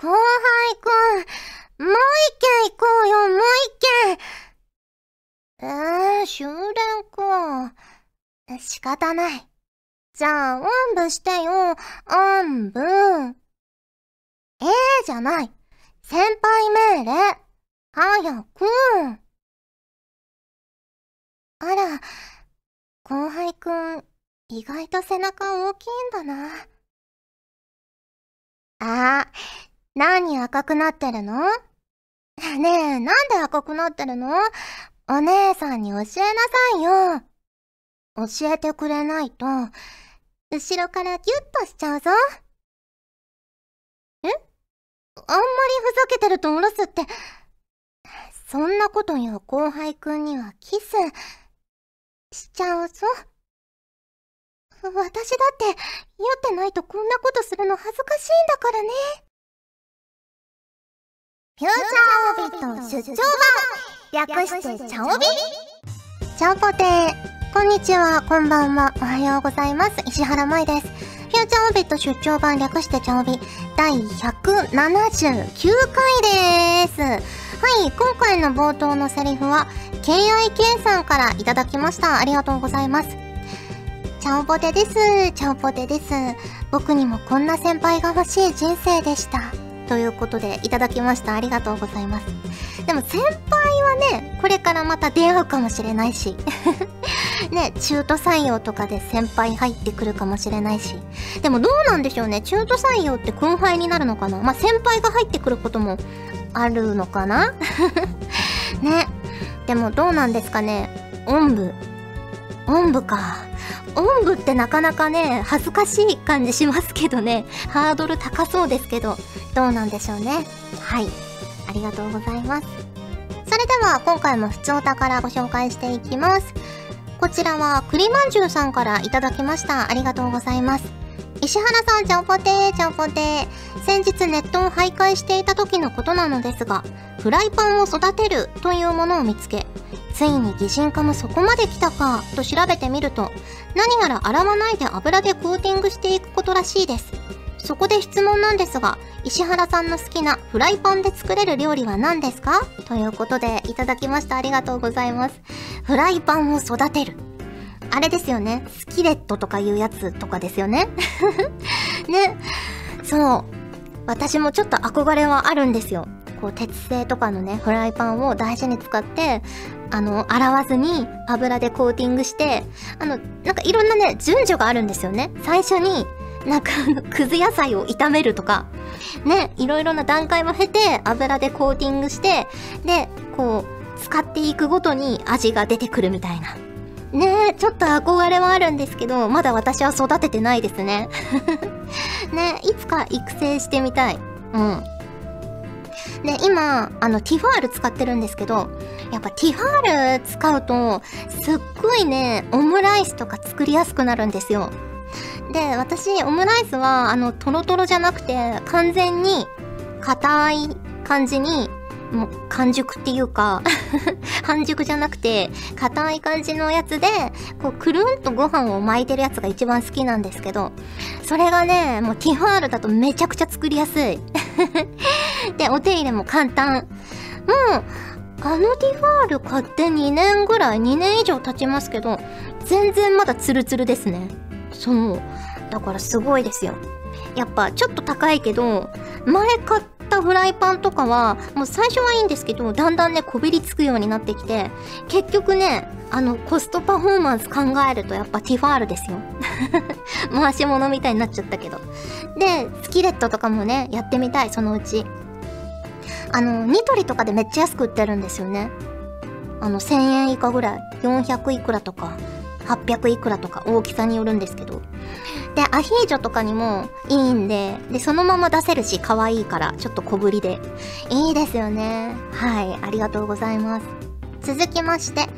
後輩くん、もう一軒行こうよ、もう一軒。えー、終電か。仕方ない。じゃあ、おんぶしてよ、おんぶ。ええー、じゃない。先輩命令。早く。あら、後輩くん、意外と背中大きいんだな。あ、何赤くなってるの？ねえ、なんで赤くなってるの？お姉さんに教えなさいよ。教えてくれないと、後ろからギュッとしちゃうぞ。え？あんまりふざけてるとおろすって、そんなこと言う後輩くんにはキス、しちゃうぞ。私だって、酔ってないとこんなことするの恥ずかしいんだからね。フューチャーオビット出張版略してチャオビチャオポテーこんにちは、こんばんは、おはようございます。石原舞です。フューチャーオビット出張版略してチャオビ第179回です。はい、今回の冒頭のセリフは、KIK さんからいただきました。ありがとうございます。チャオポテです。チャオポテです。僕にもこんな先輩が欲しい人生でした。ということで、いただきました。ありがとうございます。でも先輩はね、これからまた出会うかもしれないし。ね、中途採用とかで先輩入ってくるかもしれないし。でもどうなんでしょうね。中途採用って後輩になるのかなまあ、先輩が入ってくることもあるのかな ね。でもどうなんですかね。おんぶ。おんぶか。おんぶってなかなかね、恥ずかしい感じしますけどね。ハードル高そうですけど。どうなんでしょうね。はい。ありがとうございます。それでは今回も普通お宝ご紹介していきます。こちらは栗まんじゅうさんからいただきました。ありがとうございます。石原さん、ちゃんぽてー、ちゃんぽてー。先日ネットを徘徊していた時のことなのですが、フライパンを育てるというものを見つけ、ついに擬人化もそこまで来たかと調べてみると、何やら洗わないで油でコーティングしていくことらしいです。そこで質問なんですが、石原さんの好きなフライパンで作れる料理は何ですか？ということでいただきました。ありがとうございます。フライパンを育てる。あれですよね。スキレットとかいうやつとかですよね。ね。そう。私もちょっと憧れはあるんですよ。こう、鉄製とかのね、フライパンを大事に使って、あの、洗わずに油でコーティングして、あの、なんかいろんなね、順序があるんですよね。最初に、なんか、くず野菜を炒めるとか、ね、いろいろな段階も経て、油でコーティングして、で、こう、使っていくごとに味が出てくるみたいな。ねえ、ちょっと憧れはあるんですけど、まだ私は育ててないですね。ねいつか育成してみたい。うん。で、今、あの、ティファール使ってるんですけど、やっぱティファール使うと、すっごいね、オムライスとか作りやすくなるんですよ。で、私、オムライスは、あの、トロトロじゃなくて、完全に、硬い感じに、もう、完熟っていうか 半熟じゃなくて、硬い感じのやつで、こう、くるんとご飯を巻いてるやつが一番好きなんですけど、それがね、もうティファールだとめちゃくちゃ作りやすい。で、お手入れも簡単。もう、あのティファール買って2年ぐらい、2年以上経ちますけど、全然まだツルツルですね。そう。だからすごいですよ。やっぱちょっと高いけど、前買ったフライパンとかは、もう最初はいいんですけど、だんだんね、こびりつくようになってきて、結局ね、あの、コストパフォーマンス考えるとやっぱティファールですよ。回し物みたいになっちゃったけど。で、スキレットとかもね、やってみたい、そのうち。あの、ニトリとかでめっちゃ安く売ってるんですよね。あの、1000円以下ぐらい。400いくらとか。800いくらとか大きさによるんですけど。で、アヒージョとかにもいいんで、で、そのまま出せるし、可愛いから、ちょっと小ぶりで。いいですよね。はい、ありがとうございます。続きまして、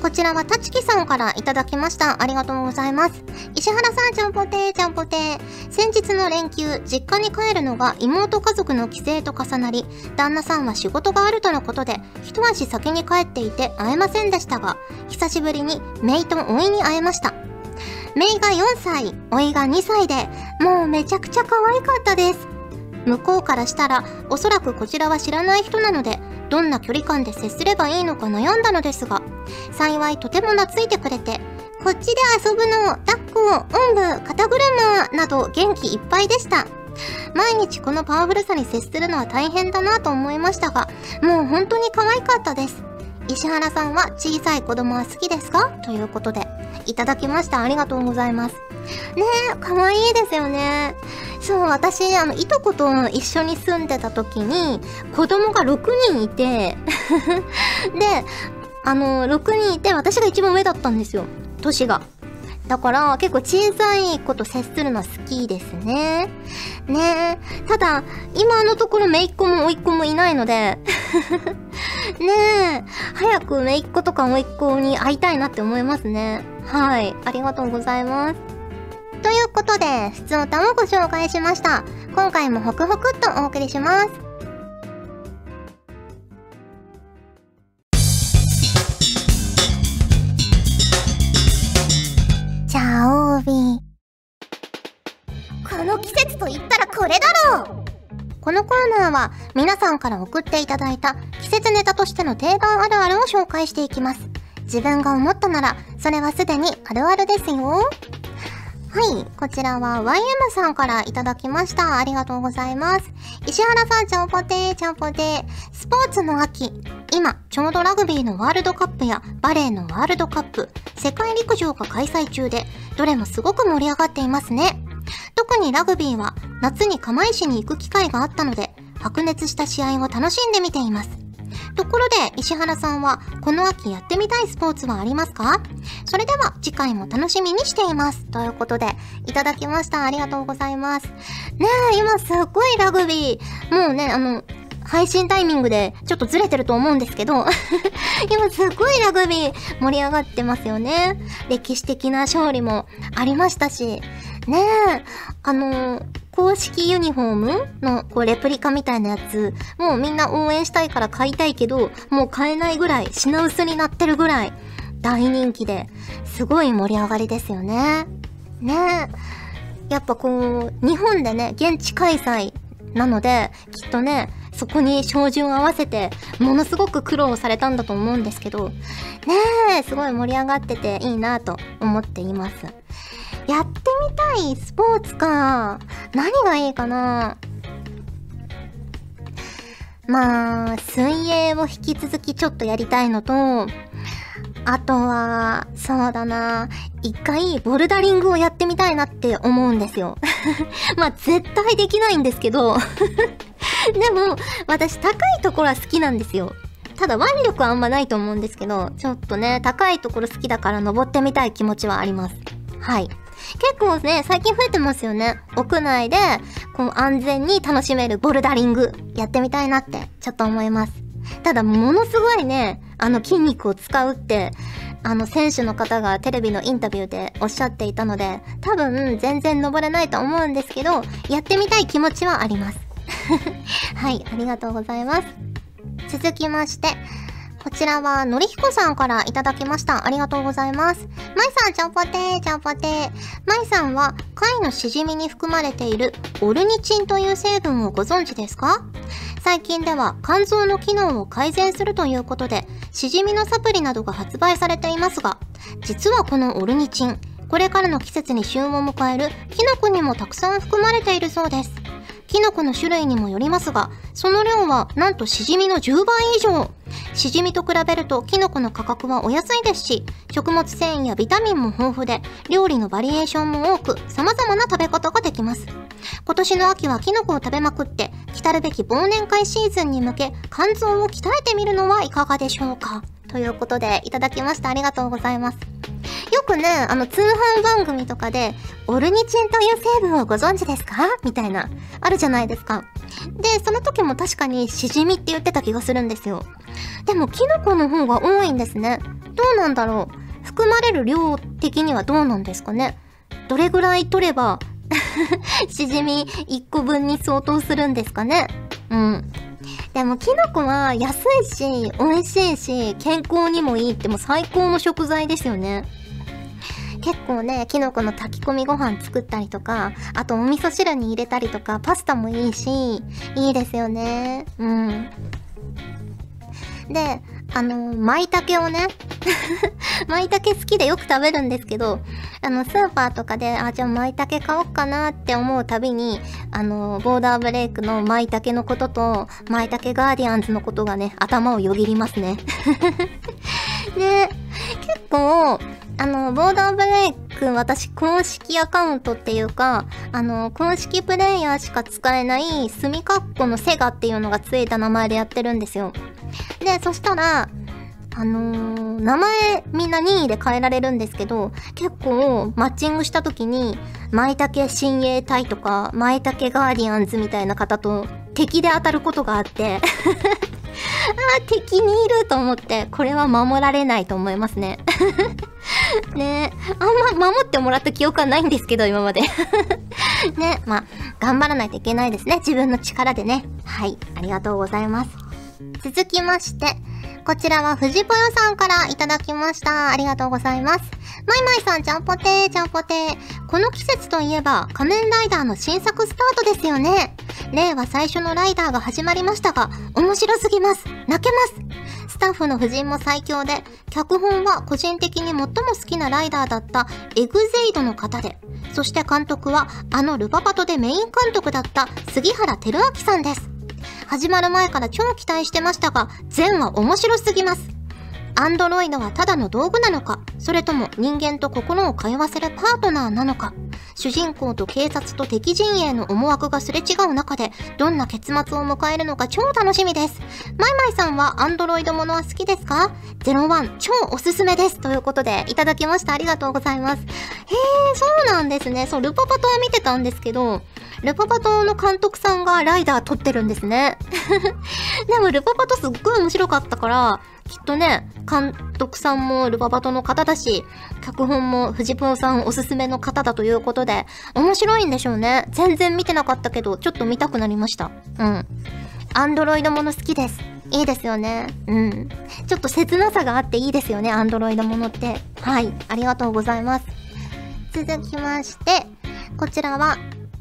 こちらはたちきさんからいただきました。ありがとうございます。石原さん、ちゃんぽてー、ちゃんぽてー。先日の連休、実家に帰るのが妹家族の帰省と重なり、旦那さんは仕事があるとのことで、一足先に帰っていて会えませんでしたが、久しぶりにメイとおいに会えました。メイが4歳、おいが2歳で、もうめちゃくちゃ可愛かったです。向こうからしたら、おそらくこちらは知らない人なので、どんな距離感で接すればいいのか悩んだのですが、幸いとても懐いてくれて、こっちで遊ぶの、抱っこ、おんぶ、肩車など元気いっぱいでした。毎日このパワフルさに接するのは大変だなと思いましたが、もう本当に可愛かったです。石原さんは小さい子供は好きですか？ということで、いただきました。ありがとうございます。ねえ、可愛いいですよね。そう、私、あの、いとこと一緒に住んでた時に、子供が6人いて で、あの、6人いて、私が一番上だったんですよ。年が。だから結構小さい子と接するのは好きですね。ねえ。ただ、今のところ姪っ子も甥っ子もいないので ねえ。早く姪っ子とか甥っ子に会いたいなって思いますね。はい。ありがとうございます。ということで、普通歌をご紹介しました。今回もホクホクっとお送りします。この季節と言ったらこれだろうこのコーナーは皆さんから送っていただいた季節ネタとしての定番あるあるを紹介していきます。自分が思ったなら、それはすでにあるあるですよ。はい、こちらは YM さんからいただきました。ありがとうございます。石原さん、ちゃんぽてー、ちゃんぽてー。スポーツの秋。今、ちょうどラグビーのワールドカップやバレーのワールドカップ、世界陸上が開催中で、どれもすごく盛り上がっていますね。特にラグビーは夏に釜石に行く機会があったので、白熱した試合を楽しんで見ています。ところで、石原さんは、この秋やってみたいスポーツはありますか？それでは、次回も楽しみにしています。ということで、いただきました。ありがとうございます。ねえ、今すっごいラグビー、もうね、あの、配信タイミングでちょっとずれてると思うんですけど 今すっごいラグビー盛り上がってますよね。歴史的な勝利もありましたし、ねえ、あのー、公式ユニフォームのこうレプリカみたいなやつ、もうみんな応援したいから買いたいけど、もう買えないぐらい、品薄になってるぐらい大人気で、すごい盛り上がりですよね。ねえ。やっぱこう、日本でね、現地開催なので、きっとね、そこに照準を合わせて、ものすごく苦労されたんだと思うんですけど、ねえ、すごい盛り上がってていいなと思っています。やってみたいスポーツか。何がいいかなまあ、水泳を引き続きちょっとやりたいのと、あとは、そうだな。一回、ボルダリングをやってみたいなって思うんですよ。まあ、絶対できないんですけど でも、私、高いところは好きなんですよ。ただ、腕力はあんまないと思うんですけど、ちょっとね、高いところ好きだから登ってみたい気持ちはあります。はい。結構ね、最近増えてますよね。屋内で、こう安全に楽しめるボルダリング、やってみたいなって、ちょっと思います。ただ、ものすごいね、あの筋肉を使うって、あの選手の方がテレビのインタビューでおっしゃっていたので、多分全然登れないと思うんですけど、やってみたい気持ちはあります。はい、ありがとうございます。続きまして、こちらは、のりひこさんからいただきました。ありがとうございます。まいさん、ちゃんぽてー、ちゃんぽてー。まいさんは、貝のしじみに含まれているオルニチンという成分をご存知ですか？最近では肝臓の機能を改善するということで、しじみのサプリなどが発売されていますが、実はこのオルニチン、これからの季節に旬を迎えるキノコにもたくさん含まれているそうです。キノコの種類にもよりますが、その量はなんとシジミの10倍以上。シジミと比べるとキノコの価格はお安いですし、食物繊維やビタミンも豊富で、料理のバリエーションも多く、様々な食べ方ができます。今年の秋はキノコを食べまくって、来たるべき忘年会シーズンに向け、肝臓を鍛えてみるのはいかがでしょうかということで、いただきました。ありがとうございます。よくね、あの、通販番組とかで、オルニチンという成分をご存知ですか？みたいな、あるじゃないですか。で、その時も確かにシジミって言ってた気がするんですよ。でも、キノコの方が多いんですね。どうなんだろう？含まれる量的にはどうなんですかね？どれぐらい取れば しじみ1個分に相当するんですかね？うん。でもキノコは安いし、美味しいし、健康にもいいってもう最高の食材ですよね。結構ね、キノコの炊き込みご飯作ったりとか、あとお味噌汁に入れたりとか、パスタもいいし、いいですよね。うん。で、あの、舞茸をね 舞茸好きでよく食べるんですけど、あの、スーパーとかで、あ、じゃあ舞茸買おうかなって思うたびに、あの、ボーダーブレイクの舞茸のことと、舞茸ガーディアンズのことがね、頭をよぎりますね。で、結構、あの、ボーダーブレイク、私、公式アカウントっていうか、あの、公式プレイヤーしか使えない、スミカッコのセガっていうのがついた名前でやってるんですよ。で、そしたら、あのー、名前みんな任意で変えられるんですけど、結構マッチングした時に、舞茸親衛隊とか、舞茸ガーディアンズみたいな方と敵で当たることがあって ああ、敵にいると思って、これは守られないと思いますね ねあんま守ってもらった記憶はないんですけど、今まで ね、まあ、頑張らないといけないですね。自分の力でね。はい、ありがとうございます。続きまして、こちらは藤ぽよさんからいただきました。ありがとうございます。まいまいさん、ちゃんぽてー、ちゃんぽてー。この季節といえば、仮面ライダーの新作スタートですよね。令和最初のライダーが始まりましたが、面白すぎます。泣けます。スタッフの夫人も最強で、脚本は個人的に最も好きなライダーだったエグゼイドの方で、そして監督はあのルパパトでメイン監督だった杉原照明さんです。始まる前から超期待してましたが、全は面白すぎます。アンドロイドはただの道具なのか、それとも人間と心を通わせるパートナーなのか、主人公と警察と敵陣営の思惑がすれ違う中で、どんな結末を迎えるのか超楽しみです。マイマイさんはアンドロイドものは好きですか ?01 超おすすめです。ということで、いただきました。ありがとうございます。へえ、そうなんですね。そう、ルパパトは見てたんですけど、ルパパトの監督さんがライダー撮ってるんですね。でもルパパトすっごい面白かったから、きっとね、監督さんもルパパトの方だし、脚本も藤プロさんおすすめの方だということで、面白いんでしょうね。全然見てなかったけど、ちょっと見たくなりました。うん。アンドロイドもの好きです。いいですよね。うん。ちょっと切なさがあっていいですよね、アンドロイドものって。はい。ありがとうございます。続きまして、こちらは、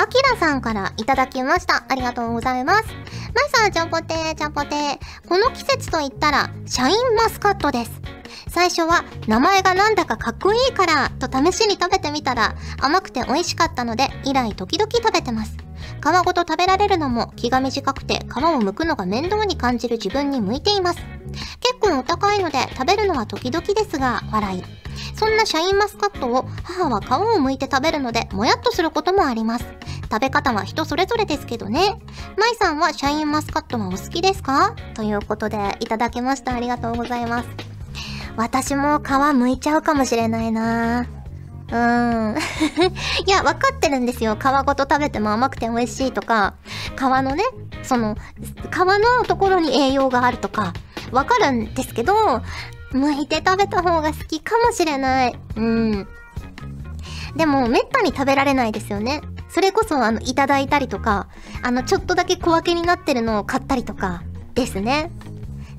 あきらさんからいただきました。ありがとうございます。まいさん、ちゃんぽてー、ちゃんぽてー。この季節と言ったら、シャインマスカットです。最初は、名前がなんだかかっこいいから、と試しに食べてみたら、甘くて美味しかったので、以来時々食べてます。皮ごと食べられるのも気が短くて皮を剥くのが面倒に感じる自分に向いています。結構お高いので食べるのは時々ですが、笑い。そんなシャインマスカットを母は皮を剥いて食べるのでもやっとすることもあります。食べ方は人それぞれですけどね。まいさんはシャインマスカットはお好きですか？ということでいただきました。ありがとうございます。私も皮剥いちゃうかもしれないなうーん。いや、わかってるんですよ。皮ごと食べても甘くて美味しいとか、皮のね、その、皮のところに栄養があるとか、わかるんですけど、剥いて食べた方が好きかもしれない。うん。でも、めったに食べられないですよね。それこそ、あの、いただいたりとか、あの、ちょっとだけ小分けになってるのを買ったりとか、ですね。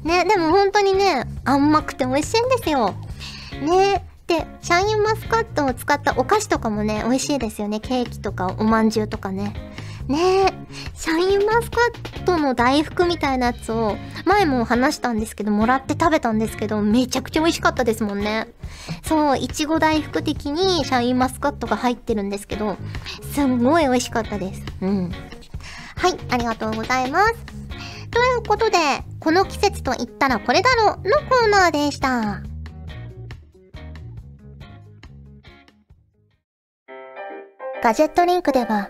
ね、でも本当にね、甘くて美味しいんですよ。ね。で、シャインマスカットを使ったお菓子とかもね、美味しいですよね。ケーキとかおまんじゅうとかね。ねえ、シャインマスカットの大福みたいなやつを、前も話したんですけど、もらって食べたんですけど、めちゃくちゃ美味しかったですもんね。そう、いちご大福的にシャインマスカットが入ってるんですけど、すんごい美味しかったです。うん。はい、ありがとうございます。ということで、この季節と言ったらこれだろのコーナーでした。ガジェットリンクでは、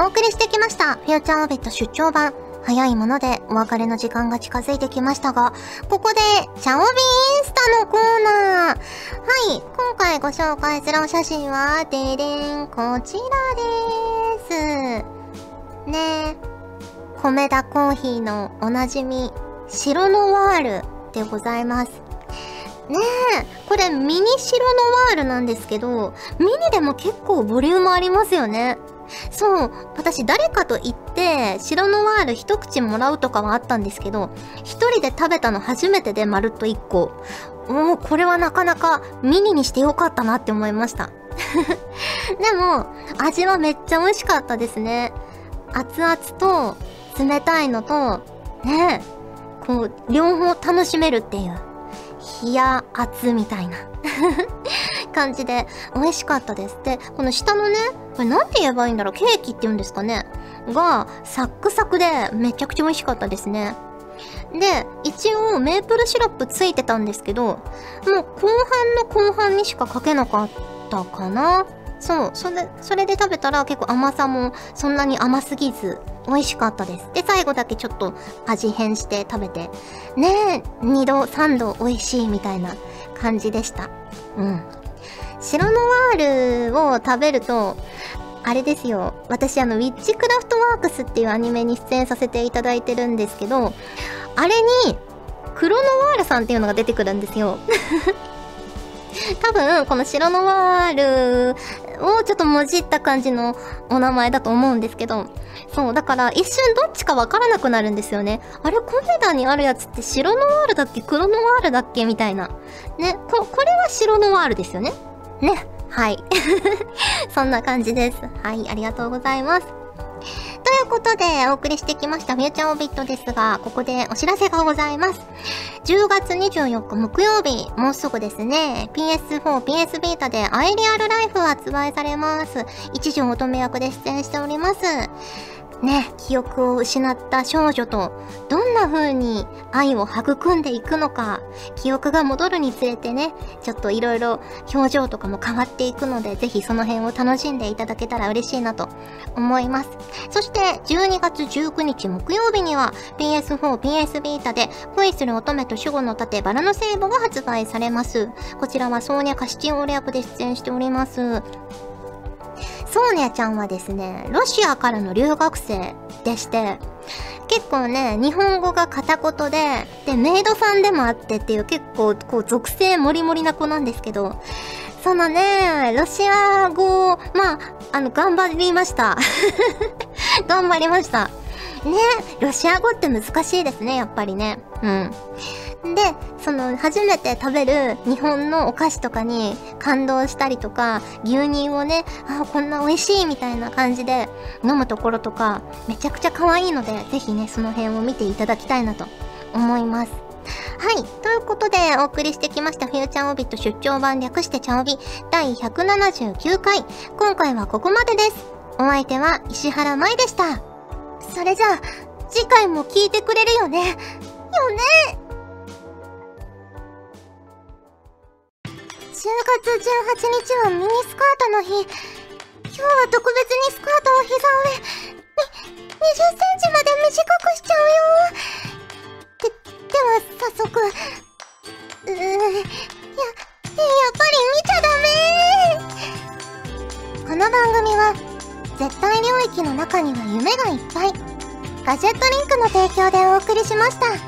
お送りしてきました。フューチャーオービット出張版。早いものでお別れの時間が近づいてきましたが、ここで、チャオビインスタのコーナー。はい、今回ご紹介するお写真は、ででん、こちらです。ね米田コーヒーのおなじみ、白ノワールでございます。ねえ、これミニ白ノワールなんですけど、ミニでも結構ボリュームありますよね。そう、私誰かと行って、白ノワール一口もらうとかはあったんですけど、一人で食べたの初めてでまるっと一個。もうこれはなかなかミニにしてよかったなって思いました。でも、味はめっちゃ美味しかったですね。熱々と冷たいのと、ねこう、両方楽しめるっていう。冷や熱みたいな感じで美味しかったです。で、この下のね、これなんて言えばいいんだろう？ケーキって言うんですかね？が、サックサクでめちゃくちゃ美味しかったですね。で、一応メープルシロップついてたんですけど、もう後半の後半にしかかけなかったかな。そう、それ、それで食べたら結構甘さもそんなに甘すぎず、美味しかったです。で、最後だけちょっと味変して食べて、ねえ、2度、3度美味しいみたいな感じでした。うん。白ノワールを食べると、あれですよ。私あの、ウィッチクラフトワークスっていうアニメに出演させていただいてるんですけど、あれに、クロノワールさんっていうのが出てくるんですよ。多分、この白ノワールをちょっともじった感じのお名前だと思うんですけど、そう、だから一瞬どっちかわからなくなるんですよね。あれ、コメダにあるやつって白ノワールだっけ？黒ノワールだっけ？みたいな。ね、こ、これは白ノワールですよね。ね。はい。そんな感じです。はい、ありがとうございます。ということで、お送りしてきましたフューチャーオビットですが、ここでお知らせがございます。10月24日木曜日、もうすぐですね、PS4、PS ビータでアイリアルライフ発売されます。一条乙女役で出演しております。ね、記憶を失った少女とどんな風に愛を育んでいくのか、記憶が戻るにつれてね、ちょっと色々表情とかも変わっていくので、ぜひその辺を楽しんでいただけたら嬉しいなと思います。そして12月19日木曜日には PS4、PS ビータで恋する乙女と守護の盾バラの聖母が発売されます。こちらはソーニャ・カシチンオレ役で出演しております。ソーニャちゃんはですね、ロシアからの留学生でして、結構ね、日本語が片言で、で、メイドさんでもあってっていう結構、こう、属性もりもりな子なんですけど、そのね、ロシア語を、まあ、あの、頑張りました。頑張りました。ね、ロシア語って難しいですね、やっぱりね。うん。で、その、初めて食べる日本のお菓子とかに感動したりとか、牛乳をね、あ、こんな美味しいみたいな感じで飲むところとか、めちゃくちゃ可愛いので、ぜひね、その辺を見ていただきたいなと思います。はい。ということで、お送りしてきました、フューチャーオビット出張版略してチャオビ第179回。今回はここまでです。お相手は石原舞でした。それじゃあ、次回も聞いてくれるよね？よね？10月18日はミニスカートの日。今日は特別にスカートを膝上、に、20センチまで短くしちゃうよ。で、では早速、うー、や、やっぱり見ちゃダメこの番組は、絶対領域の中には夢がいっぱい。ガジェットリンクの提供でお送りしました。